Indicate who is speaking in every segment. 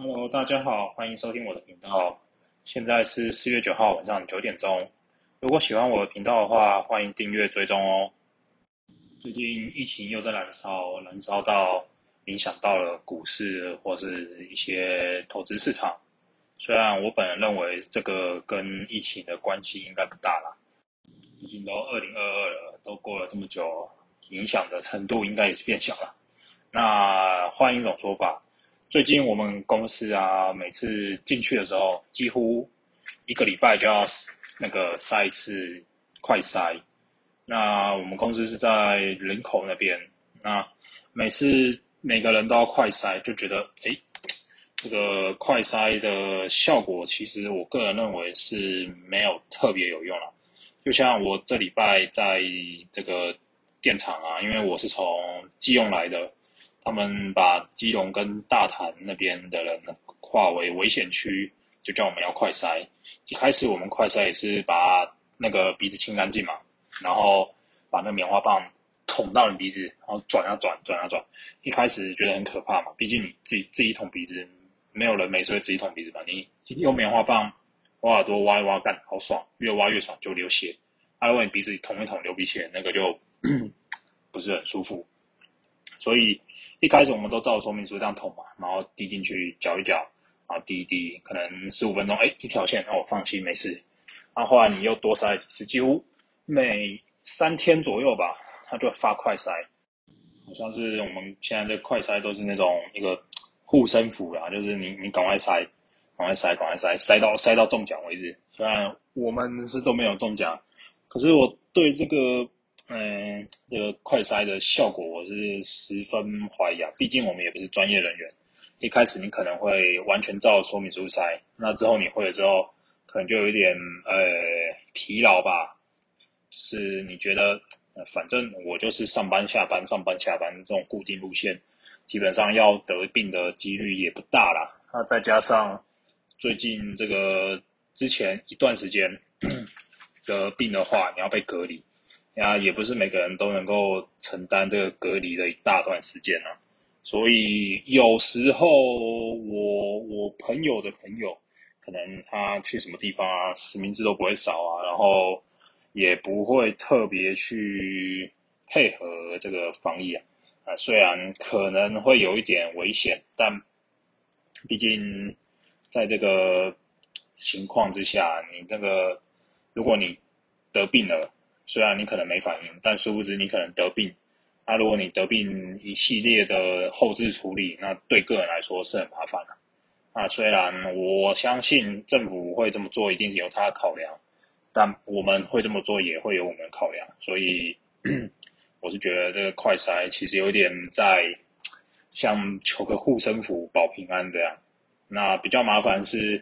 Speaker 1: Hello，大家好，欢迎收听我的频道。现在是四月九号晚上九点钟。如果喜欢我的频道的话，欢迎订阅追踪哦。最近疫情又在燃烧，燃烧到影响到了股市或是一些投资市场。虽然我本人认为这个跟疫情的关系应该不大啦，已经都二零二二了，都过了这么久，影响的程度应该也是变小了。那换一种说法，最近我们公司啊，每次进去的时候，几乎一个礼拜就要那个筛一次快筛。那我们公司是在林口那边，那每次每个人都要快筛，就觉得哎，这个快筛的效果，其实我个人认为是没有特别有用了。就像我这礼拜在这个电厂啊，因为我是从基隆来的。他们把基隆跟大潭那边的人划为危险区，就叫我们要快筛。一开始我们快筛也是把那个鼻子清干净嘛，然后把那个棉花棒捅到你鼻子，然后转啊转，转啊转。一开始觉得很可怕嘛，毕竟你自己自己捅鼻子，没有人没事会自己捅鼻子嘛。你用棉花棒挖耳朵挖一挖干，好爽，越挖越爽就流血。啊，如果你鼻子捅一捅流鼻血，那个就 不是很舒服。所以一开始我们都照说明书这样捅嘛，然后滴进去搅一搅，然后滴一滴，可能十五分钟，哎，一条线，那我放心没事。然后后来你又多塞几次，几乎每三天左右吧，它就发快塞，好像是我们现在这快塞都是那种一个护身符啦，就是你你赶快塞，赶快塞，赶快塞，塞到塞到中奖为止。虽然我们是都没有中奖，可是我对这个。嗯，这个快筛的效果我是十分怀疑啊，毕竟我们也不是专业人员。一开始你可能会完全照说明书筛，那之后你会了之后，可能就有一点呃疲劳吧。是你觉得，反正我就是上班下班上班下班这种固定路线，基本上要得病的几率也不大啦。那再加上最近这个之前一段时间 得病的话，你要被隔离。呀，也不是每个人都能够承担这个隔离的一大段时间啊，所以有时候我我朋友的朋友，可能他去什么地方啊，实名制都不会少啊，然后也不会特别去配合这个防疫啊，啊，虽然可能会有一点危险，但毕竟在这个情况之下，你这个如果你得病了。虽然你可能没反应，但殊不知你可能得病。那如果你得病一系列的后置处理，那对个人来说是很麻烦的。啊，虽然我相信政府会这么做，一定有他的考量，但我们会这么做也会有我们的考量。所以，我是觉得这个快筛其实有点在像求个护身符保平安这样。那比较麻烦是，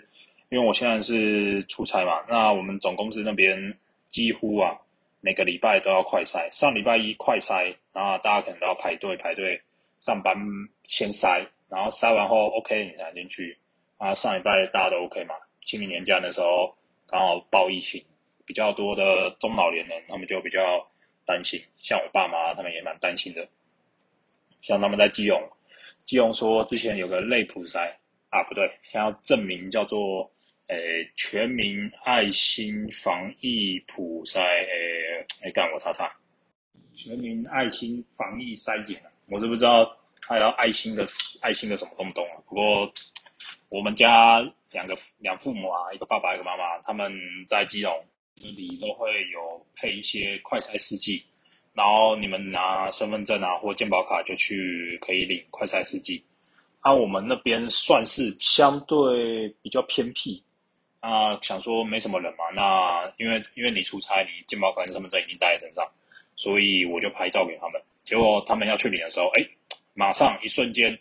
Speaker 1: 因为我现在是出差嘛，那我们总公司那边几乎啊。每个礼拜都要快筛，上礼拜一快筛，然后大家可能都要排队排队上班先筛，然后筛完后 OK 你才进去。啊，上礼拜大家都 OK 嘛？清明年假的时候刚好爆疫情，比较多的中老年人他们就比较担心，像我爸妈他们也蛮担心的。像他们在基隆，基隆说之前有个类普筛啊，不对，想要证明叫做。诶，全民爱心防疫普筛，诶，哎，干我查查，全民爱心防疫筛检我是不知道他要爱心的爱心的什么东东啊。不过我们家两个两父母啊，一个爸爸一个妈妈，他们在基隆这里都会有配一些快筛试剂，然后你们拿身份证啊或健保卡就去可以领快筛试剂。啊，我们那边算是相对比较偏僻。啊，想说没什么人嘛，那因为因为你出差，你健保卡、身份证已经带在身上，所以我就拍照给他们。结果他们要去领的时候，哎，马上一瞬间，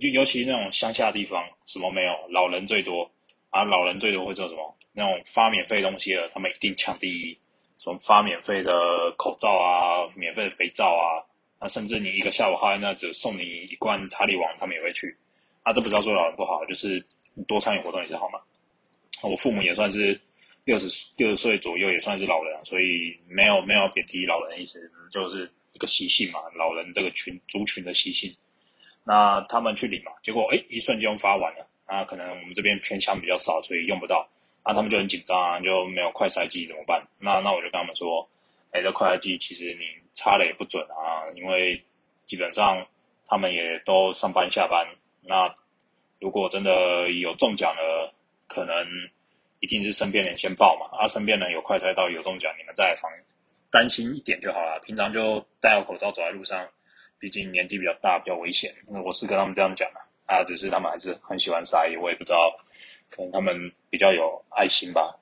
Speaker 1: 就尤其那种乡下地方，什么没有，老人最多啊，老人最多会做什么？那种发免费东西了，他们一定抢第一。什么发免费的口罩啊，免费的肥皂啊，啊，甚至你一个下午号那只送你一罐查理王，他们也会去。啊，这不是要说老人不好，就是多参与活动也是好嘛。我父母也算是六十六十岁左右，也算是老人，所以没有没有贬低老人的意思，就是一个习性嘛，老人这个群族群的习性。那他们去领嘛，结果哎，一瞬间发完了，啊，可能我们这边偏乡比较少，所以用不到。啊，他们就很紧张啊，就没有快筛机怎么办？那那我就跟他们说，哎，这快筛机其实你插了也不准啊，因为基本上他们也都上班下班。那如果真的有中奖了，可能一定是身边人先报嘛。啊，身边人有快筛到有中奖，你们再防担心一点就好了。平常就戴好口罩走在路上，毕竟年纪比较大，比较危险。那我是跟他们这样讲的啊，只是他们还是很喜欢筛，我也不知道。可能他们比较有爱心吧。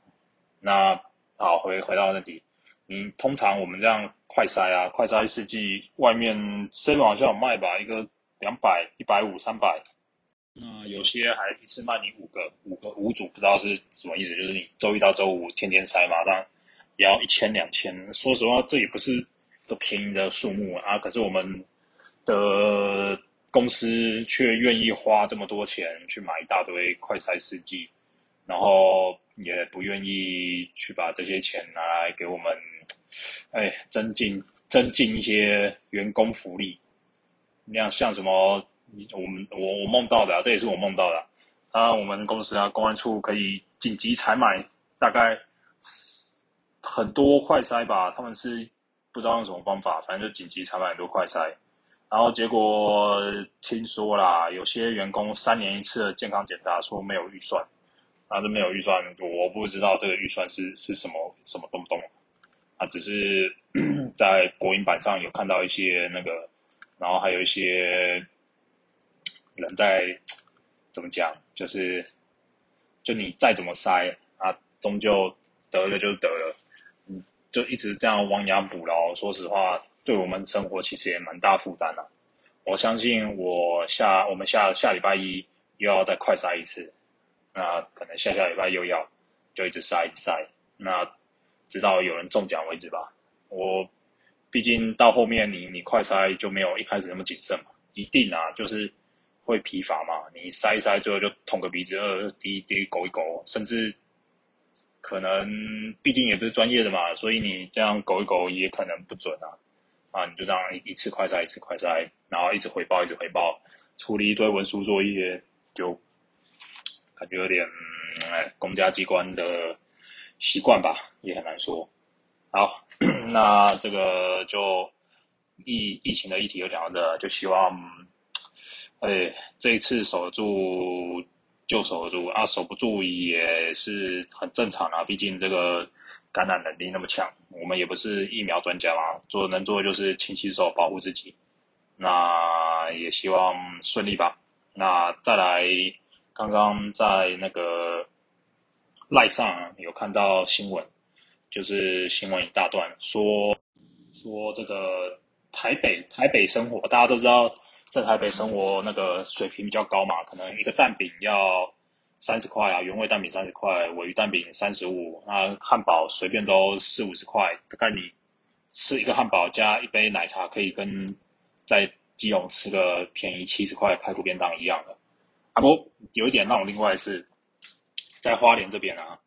Speaker 1: 那好，回回到那里，你通常我们这样快筛啊，快筛试剂外面 seven 好像有卖吧，一个两百、一百五、三百。那有些还一次卖你五个、五个五组，不知道是什么意思，就是你周一到周五天天塞嘛，但也要一千两千。说实话，这也不是个便宜的数目啊。可是我们的。公司却愿意花这么多钱去买一大堆快筛试剂，然后也不愿意去把这些钱拿来给我们，哎，增进增进一些员工福利。那样像什么，我们我我梦到的，这也是我梦到的。啊，我们公司啊，公安处可以紧急采买大概很多快筛吧，他们是不知道用什么方法，反正就紧急采买很多快筛。然后结果听说啦，有些员工三年一次的健康检查说没有预算，啊，这没有预算，我不知道这个预算是是什么什么东东，啊，只是在国营版上有看到一些那个，然后还有一些人在怎么讲，就是就你再怎么塞啊，终究得了就得了，嗯，就一直这样亡羊补牢。说实话。对我们生活其实也蛮大负担的。我相信我下我们下下礼拜一又要再快塞一次，那可能下下礼拜又要就一直塞一直塞，那直到有人中奖为止吧。我毕竟到后面你你快塞就没有一开始那么谨慎嘛，一定啊就是会疲乏嘛。你塞一塞最后就捅个鼻子，呃滴滴勾一勾，甚至可能毕竟也不是专业的嘛，所以你这样勾一勾也可能不准啊。啊，你就这样一次快塞一次快塞，然后一直回报一直回报，处理一堆文书作业，就感觉有点哎，公家机关的习惯吧，也很难说。好，那这个就疫疫情的议题就讲到这，就希望哎这一次守得住就守得住啊，守不住也是很正常啊，毕竟这个。感染能力那么强，我们也不是疫苗专家嘛，做能做的就是勤洗手，保护自己。那也希望顺利吧。那再来，刚刚在那个赖上有看到新闻，就是新闻一大段，说说这个台北台北生活，大家都知道，在台北生活那个水平比较高嘛，可能一个蛋饼要。三十块啊，原味蛋饼三十块，尾鱼蛋饼三十五，那汉堡随便都四五十块。大概你吃一个汉堡加一杯奶茶，可以跟在基隆吃个便宜七十块排骨便当一样的。啊不，有一点让我另外是，在花莲这边啊，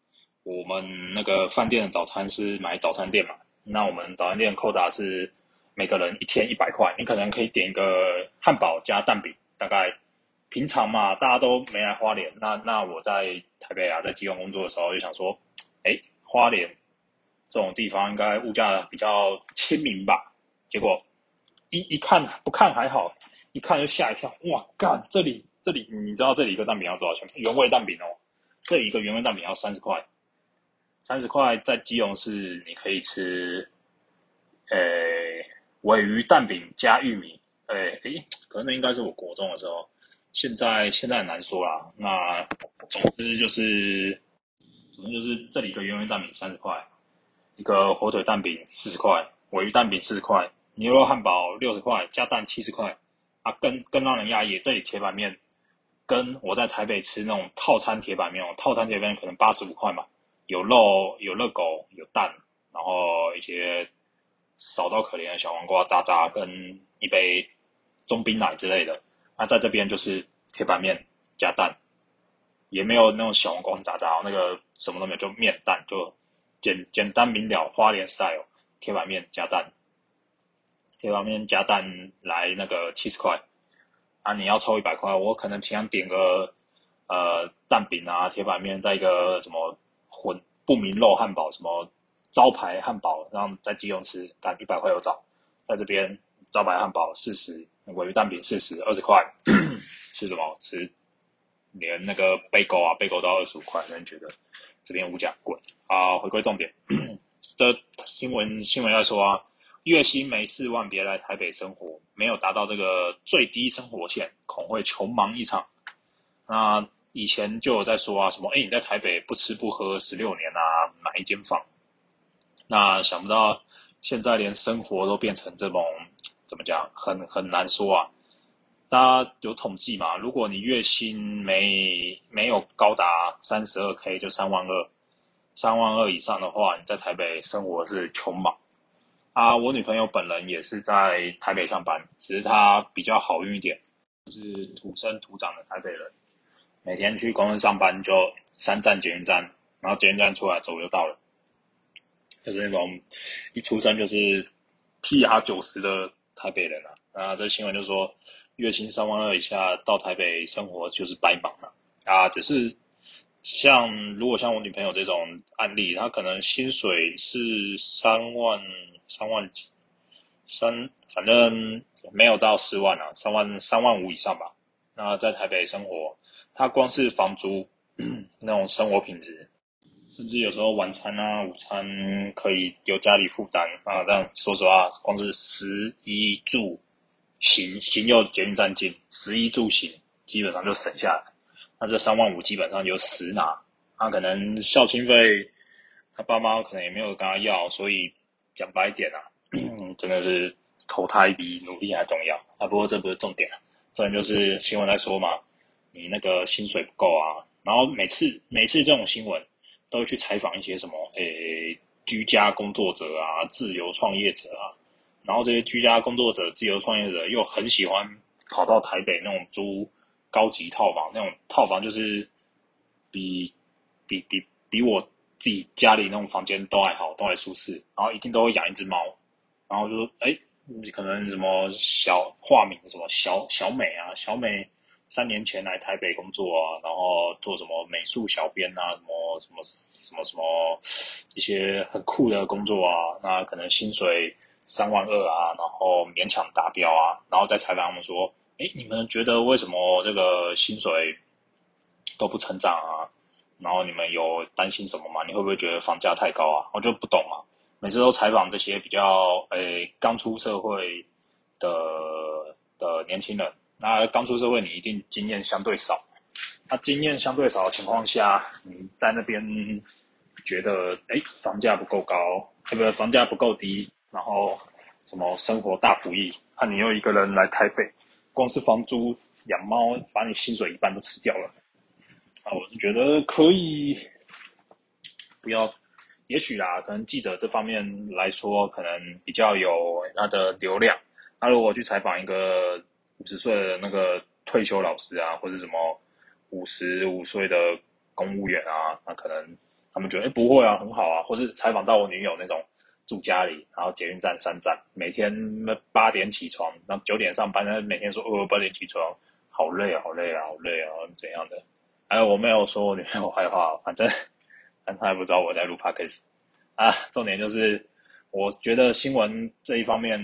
Speaker 1: 我们那个饭店的早餐是买早餐店嘛，那我们早餐店扣打是每个人一天一百块，你可能可以点一个汉堡加蛋饼，大概。平常嘛，大家都没来花莲。那那我在台北啊，在基隆工作的时候，就想说，哎，花莲这种地方应该物价比较亲民吧？结果一一看不看还好，一看就吓一跳。哇，干！这里这里，你知道这里一个蛋饼要多少钱？原味蛋饼哦，这里一个原味蛋饼要三十块。三十块在基隆市你可以吃，诶，尾鱼蛋饼加玉米。哎哎，可能那应该是我国中的时候。现在现在很难说啦。那总之就是，总之就是这里一个圆圆蛋饼三十块，一个火腿蛋饼四十块，尾鱼蛋饼四十块，牛肉汉堡六十块，加蛋七十块。啊，更更让人压抑，这里铁板面跟我在台北吃那种套餐铁板面哦，套餐铁板面可能八十五块嘛，有肉有热狗有蛋，然后一些少到可怜的小黄瓜渣渣跟一杯中冰奶之类的。那在这边就是铁板面加蛋，也没有那种小黄瓜渣渣，那个什么都没有，就面蛋，就简简单明了，花莲 style 铁板面加蛋，铁板面加蛋来那个七十块，啊，你要抽一百块，我可能平常点个，呃蛋饼啊、铁板面，在一个什么混不明肉汉堡，什么招牌汉堡，然后在基隆吃，但一百块有找，在这边招牌汉堡四十，尾鱼蛋饼四十，二十块，吃什么吃？连那个贝狗啊，贝狗都要二十五块，人觉得这边物价贵啊。回归重点，这新闻新闻要说啊，月薪没四万别来台北生活，没有达到这个最低生活线，恐会穷忙一场。那以前就有在说啊，什么哎你在台北不吃不喝十六年啊，买一间房。那想不到现在连生活都变成这种，怎么讲，很很难说啊。大家有统计嘛？如果你月薪没没有高达三十二 k，就三万二，三万二以上的话，你在台北生活是穷忙啊。我女朋友本人也是在台北上班，只是她比较好运一点，是土生土长的台北人，每天去公司上班就三站捷运站，然后捷运站出来走就到了，就是那种一出生就是 T R 九十的台北人啊。那，这新闻就说。月薪三万二以下到台北生活就是白忙了啊！只是像如果像我女朋友这种案例，她可能薪水是三万三万几三，反正没有到四万啊，三万三万五以上吧。那在台北生活，她光是房租 那种生活品质，甚至有时候晚餐啊、午餐可以由家里负担啊。但说实话，光是食衣住。行行又捷运站近，食衣住行基本上就省下来。那这三万五基本上就实拿。他可能校庆费，他爸妈可能也没有跟他要，所以讲白一点啊，真的是投胎比努力还重要啊。不过这不是重点啊，重点就是新闻在说嘛，你那个薪水不够啊。然后每次每次这种新闻都会去采访一些什么诶居家工作者啊、自由创业者啊。然后这些居家工作者、自由创业者又很喜欢跑到台北那种租高级套房，那种套房就是比比比比我自己家里那种房间都还好，都还舒适。然后一定都会养一只猫，然后就说：“哎，可能什么小化名什么小小美啊，小美三年前来台北工作啊，然后做什么美术小编啊，什么什么什么什么一些很酷的工作啊，那可能薪水。”三万二啊，然后勉强达标啊，然后再采访他们说：“哎，你们觉得为什么这个薪水都不成长啊？然后你们有担心什么吗？你会不会觉得房价太高啊？”我就不懂嘛。每次都采访这些比较诶刚出社会的的年轻人，那刚出社会你一定经验相对少，他经验相对少的情况下，你在那边觉得哎房价不够高，不对？房价不够低。然后什么生活大福利？那你又一个人来台北，光是房租、养猫，把你薪水一半都吃掉了。啊，我是觉得可以不要，也许啦，可能记者这方面来说，可能比较有他的流量。那如果去采访一个五十岁的那个退休老师啊，或者什么五十五岁的公务员啊，那可能他们觉得哎不会啊，很好啊，或是采访到我女友那种。住家里，然后捷运站三站，每天八点起床，然后九点上班，他每天说哦八点起床，好累啊，好累啊，好累啊，怎样的？哎，我没有说我女朋友坏话，反正，但他也不知道我在录 podcast 啊。重点就是，我觉得新闻这一方面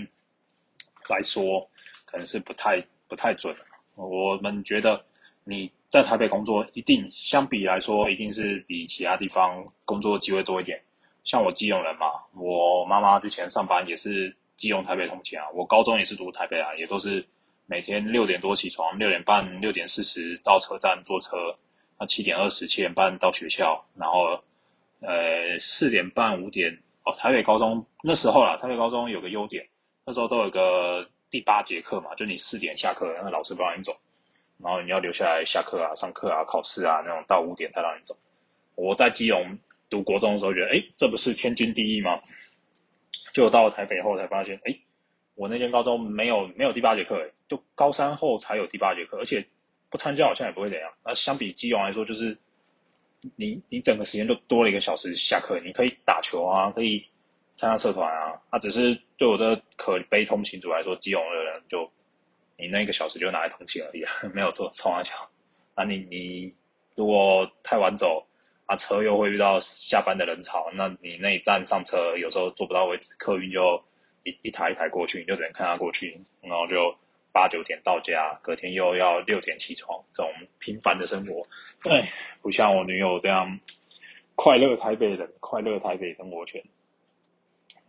Speaker 1: 来说，可能是不太不太准。我们觉得你在台北工作，一定相比来说，一定是比其他地方工作机会多一点。像我基隆人嘛，我妈妈之前上班也是基隆台北通勤啊。我高中也是读台北啊，也都是每天六点多起床，六点半、六点四十到车站坐车，那七点二十、七点半到学校，然后呃四点半、五点哦。台北高中那时候啦，台北高中有个优点，那时候都有个第八节课嘛，就你四点下课，那个老师不让你走，然后你要留下来下课啊、上课啊、考试啊那种，到五点才让你走。我在基隆。读国中的时候觉得，哎，这不是天经地义吗？就到了台北后才发现，哎，我那间高中没有没有第八节课，哎，就高三后才有第八节课，而且不参加好像也不会怎样。那相比基隆来说，就是你你整个时间就多了一个小时下课，你可以打球啊，可以参加社团啊。那只是对我的可悲通勤族来说，基隆的人就你那一个小时就拿来通勤而已，没有做冲啊桥。那你你如果太晚走，啊车又会遇到下班的人潮，那你那一站上车有时候坐不到位置，客运就一一台一台过去，你就只能看他过去，然后就八九点到家，隔天又要六点起床，这种平凡的生活，哎，不像我女友这样快乐台北人，快乐台北生活圈。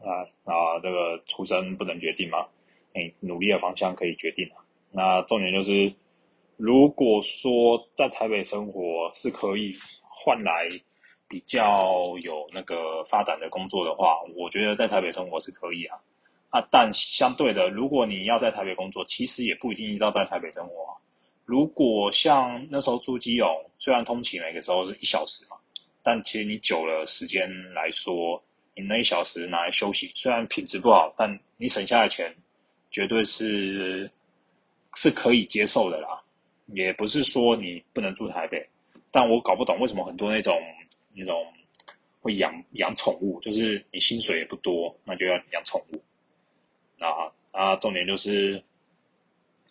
Speaker 1: 啊啊，这个出生不能决定嘛，你努力的方向可以决定啊。那重点就是，如果说在台北生活是可以换来比较有那个发展的工作的话，我觉得在台北生活是可以啊。啊，但相对的，如果你要在台北工作，其实也不一定要在台北生活。如果像那时候住基隆，虽然通勤每个时候是一小时嘛，但其实你久了时间来说。你那一小时拿来休息，虽然品质不好，但你省下的钱绝对是是可以接受的啦。也不是说你不能住台北，但我搞不懂为什么很多那种那种会养养宠物，就是你薪水也不多，那就要养宠物。啊啊，重点就是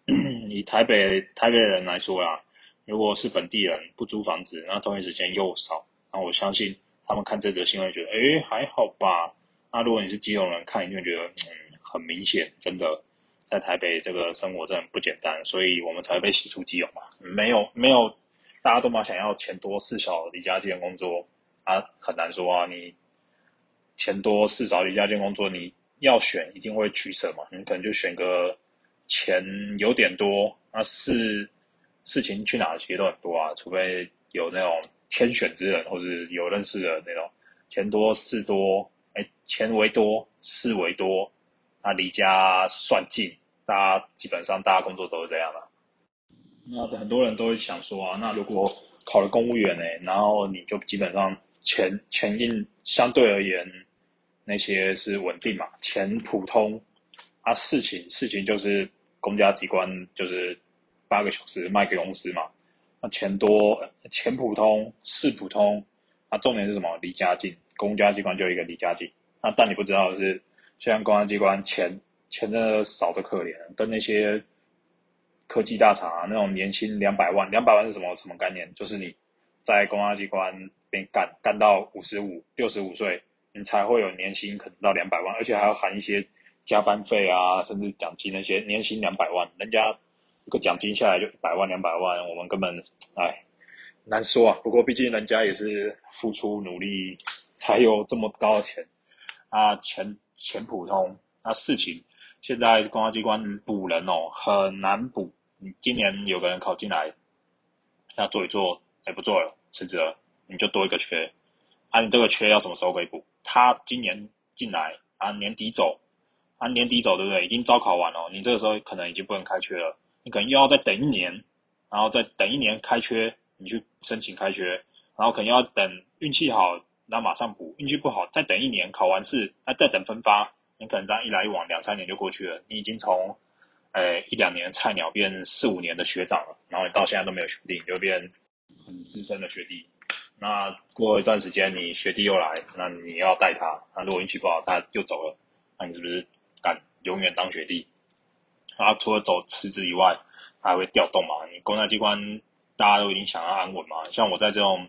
Speaker 1: 以台北台北人来说啦，如果是本地人不租房子，那同一时间又少，那我相信。他们看这则新闻，觉得哎还好吧。那如果你是基隆人，看你就觉得嗯很明显，真的在台北这个生活真的很不简单，所以我们才会被洗出基隆嘛。没有没有，大家都嘛想要钱多事少离家近工作啊，很难说啊。你钱多事少离家近工作，你要选一定会取舍嘛。你可能就选个钱有点多，那事事情去哪其实都很多啊，除非有那种。天选之人，或是有认识的那种，钱多事多，哎，钱为多，事为多，那离家算近，大家基本上大家工作都是这样的。那很多人都会想说啊，那如果考了公务员呢，然后你就基本上钱钱印相对而言那些是稳定嘛，钱普通，啊事情事情就是公家机关就是八个小时卖给公司嘛。那钱多，钱普通，事普通，那重点是什么？离家近，公家机关就一个离家近。那但你不知道的是，现在公安机关钱钱真的少的可怜，跟那些科技大厂啊，那种年薪两百万，两百万是什么什么概念？就是你在公安机关边干干到五十五、六十五岁，你才会有年薪可能到两百万，而且还要含一些加班费啊，甚至奖金那些，年薪两百万，人家一。个奖金下来就一百万两百万，我们根本哎难说啊。不过毕竟人家也是付出努力才有这么高的钱啊，钱钱普通，那事情现在公安机关补人哦很难补。你今年有个人考进来，要做一做，哎不做了，辞职了，你就多一个缺啊。你这个缺要什么时候可以补？他今年进来啊，年底走啊，年底走对不对？已经招考完了，你这个时候可能已经不能开缺了。你可能又要再等一年，然后再等一年开缺，你去申请开缺，然后可能要等运气好，那马上补；运气不好，再等一年，考完试，那再等分发，你可能这样一来一往，两三年就过去了。你已经从，呃一两年菜鸟变四五年的学长了，然后你到现在都没有学弟，就变很资深的学弟。那过一段时间，你学弟又来，那你要带他，那如果运气不好，他又走了，那你是不是敢永远当学弟？啊，除了走辞职以外，还会调动嘛？你公家机关大家都已经想要安稳嘛？像我在这种，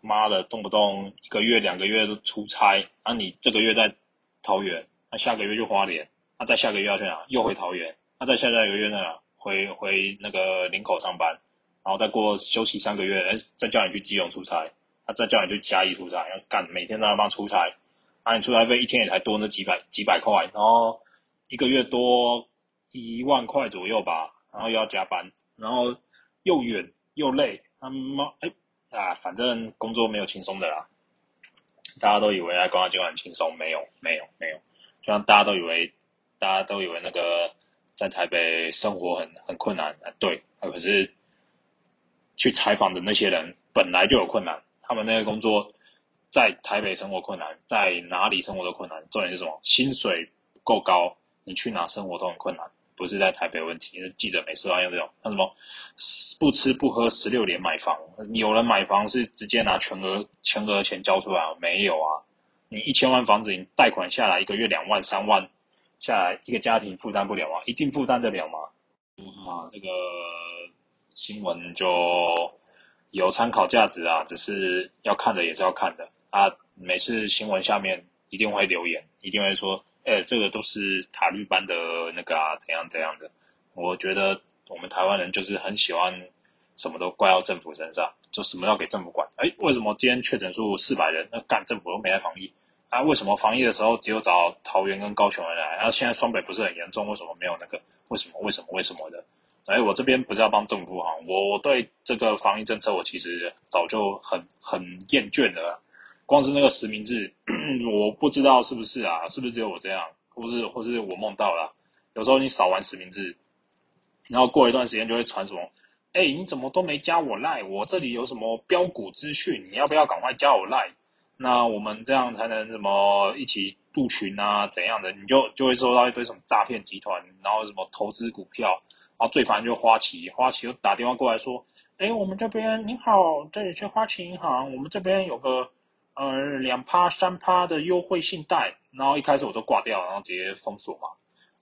Speaker 1: 妈的，动不动一个月、两个月都出差，那你这个月在桃园，那下个月就花莲，那再下个月要去哪？又回桃园，那再下下个月呢？回回那个林口上班，然后再过休息三个月，哎，再叫你去基隆出差，他再叫你去嘉义出差，要干每天都要帮出差，啊，你出差费一天也才多那几百几百块，然后一个月多。一万块左右吧，然后又要加班，然后又远又累，他妈哎啊，反正工作没有轻松的啦。大家都以为在公安机关很轻松，没有没有没有，就像大家都以为，大家都以为那个在台北生活很很困难啊，对，可是去采访的那些人本来就有困难，他们那个工作在台北生活困难，在哪里生活都困难，重点是什么？薪水不够高，你去哪生活都很困难。不是在台北问题，记者每次都要用这种，像什么不吃不喝十六年买房，有人买房是直接拿全额全额钱交出来，没有啊？你一千万房子，你贷款下来一个月两万三万下来，一个家庭负担不了啊？一定负担得了吗？啊，这个新闻就有参考价值啊，只是要看的也是要看的啊。每次新闻下面一定会留言，一定会说，哎，这个都是塔利班的那个啊，怎样怎样的。我觉得我们台湾人就是很喜欢什么都怪到政府身上，就什么要给政府管。哎，为什么今天确诊数四百人，那干政府都没来防疫？啊，为什么防疫的时候只有找桃园跟高雄人来？然后现在双北不是很严重，为什么没有那个？为什么？为什么？为什么的？哎，我这边不是要帮政府哈，我我对这个防疫政策我其实早就很很厌倦的了。光是那个实名制，我不知道是不是啊？是不是只有我这样？或是或是我梦到了？有时候你扫完实名制，然后过一段时间就会传什么？哎，你怎么都没加我赖？我这里有什么标股资讯？你要不要赶快加我赖？那我们这样才能什么一起入群啊？怎样的？你就就会收到一堆什么诈骗集团，然后什么投资股票，然后最烦就花旗，花旗又打电话过来说：“哎，我们这边您好，这里是花旗银行，我们这边有个呃两趴三趴的优惠信贷。”然后一开始我都挂掉，然后直接封锁嘛。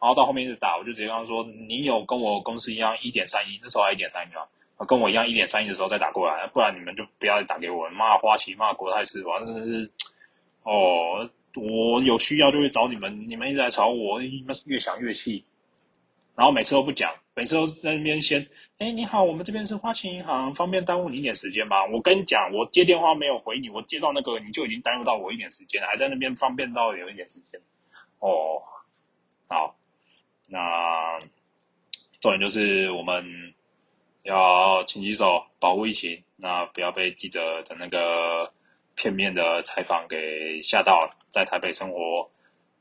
Speaker 1: 然后到后面一直打，我就直接跟他说：“你有跟我公司一样一点三一，那时候还一点三一嘛。”跟我一样一点三亿的时候再打过来，不然你们就不要再打给我，骂花旗骂国泰世华，真的是哦，我有需要就会找你们，你们一直在吵我，你们越想越气，然后每次都不讲，每次都在那边先，哎，你好，我们这边是花旗银行，方便耽误你一点时间吗？我跟你讲，我接电话没有回你，我接到那个你就已经耽误到我一点时间了，还在那边方便到有一点时间，哦，好，那重点就是我们。要勤洗手，保护疫情，那不要被记者的那个片面的采访给吓到。在台北生活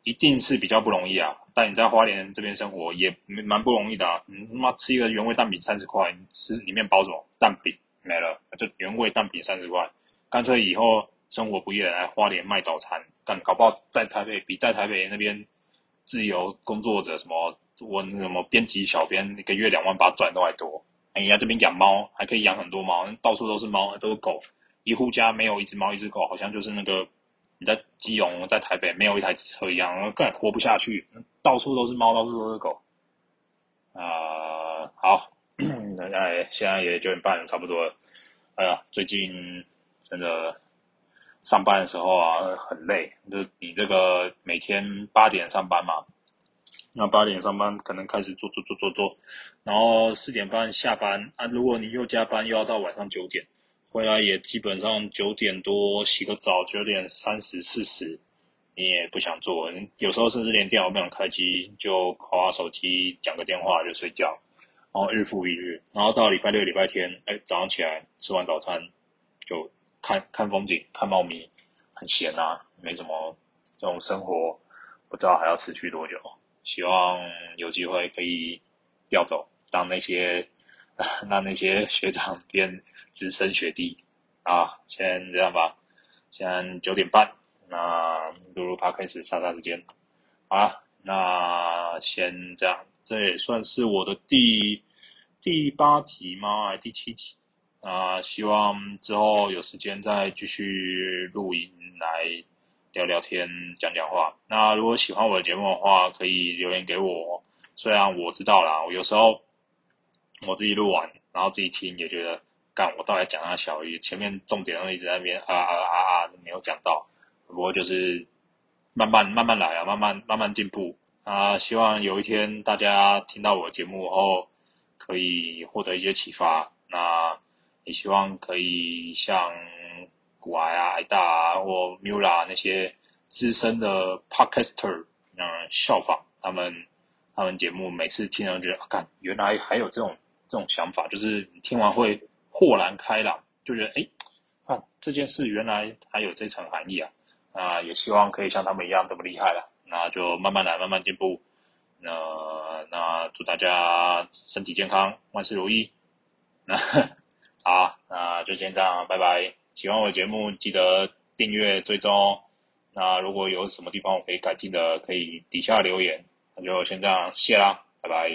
Speaker 1: 一定是比较不容易啊，但你在花莲这边生活也蛮不容易的。你他妈吃一个原味蛋饼三十块，吃里面包什么蛋饼没了，就原味蛋饼三十块，干脆以后生活不易来花莲卖早餐，干搞不好在台北比在台北那边自由工作者什么我什么编辑小编一个月两万八赚都还多。人家这边养猫还可以养很多猫，到处都是猫，都是狗。一户家没有一只猫一只狗，好像就是那个你在基隆在台北没有一台车一样，更活不下去。到处都是猫，到处都是狗。啊，好，那现在也九点半差不多了。哎呀，最近真的上班的时候啊很累，就你这个每天八点上班嘛。那八点上班，可能开始做做做做做，然后四点半下班啊。如果你又加班，又要到晚上九点，回来也基本上九点多洗个澡，九点三十四十，你也不想做。有时候甚至连电脑不想开机，就划手机讲个电话就睡觉，然后日复一日。然后到礼拜六、礼拜天，哎，早上起来吃完早餐就看看风景、看猫咪，很闲啊，没什么这种生活，不知道还要持续多久。希望有机会可以调走，当那些 让那些学长变资深学弟啊！先这样吧，现在九点半，那录录趴开始杀杀时间好啊！那先这样，这也算是我的第第八集吗？还第七集啊？希望之后有时间再继续录音来。聊聊天，讲讲话。那如果喜欢我的节目的话，可以留言给我。虽然我知道啦，我有时候我自己录完，然后自己听，也觉得干我到底讲他小鱼，前面重点都一直在那边啊啊啊啊，没有讲到。不过就是慢慢慢慢来啊，慢慢慢慢进步啊。希望有一天大家听到我的节目后，可以获得一些启发。那也希望可以像。古埃啊、艾大啊或 Mula 那些资深的 Podcaster，嗯，效仿他们，他们节目每次听都觉得，看原来还有这种这种想法，就是你听完会豁然开朗，就觉得，哎，啊，这件事原来还有这层含义啊！啊，也希望可以像他们一样这么厉害了，那就慢慢来，慢慢进步。那那祝大家身体健康，万事如意。那 好，那就先这样，拜拜。喜欢我的节目，记得订阅追踪。那如果有什么地方我可以改进的，可以底下留言。那就先这样，谢啦，拜拜。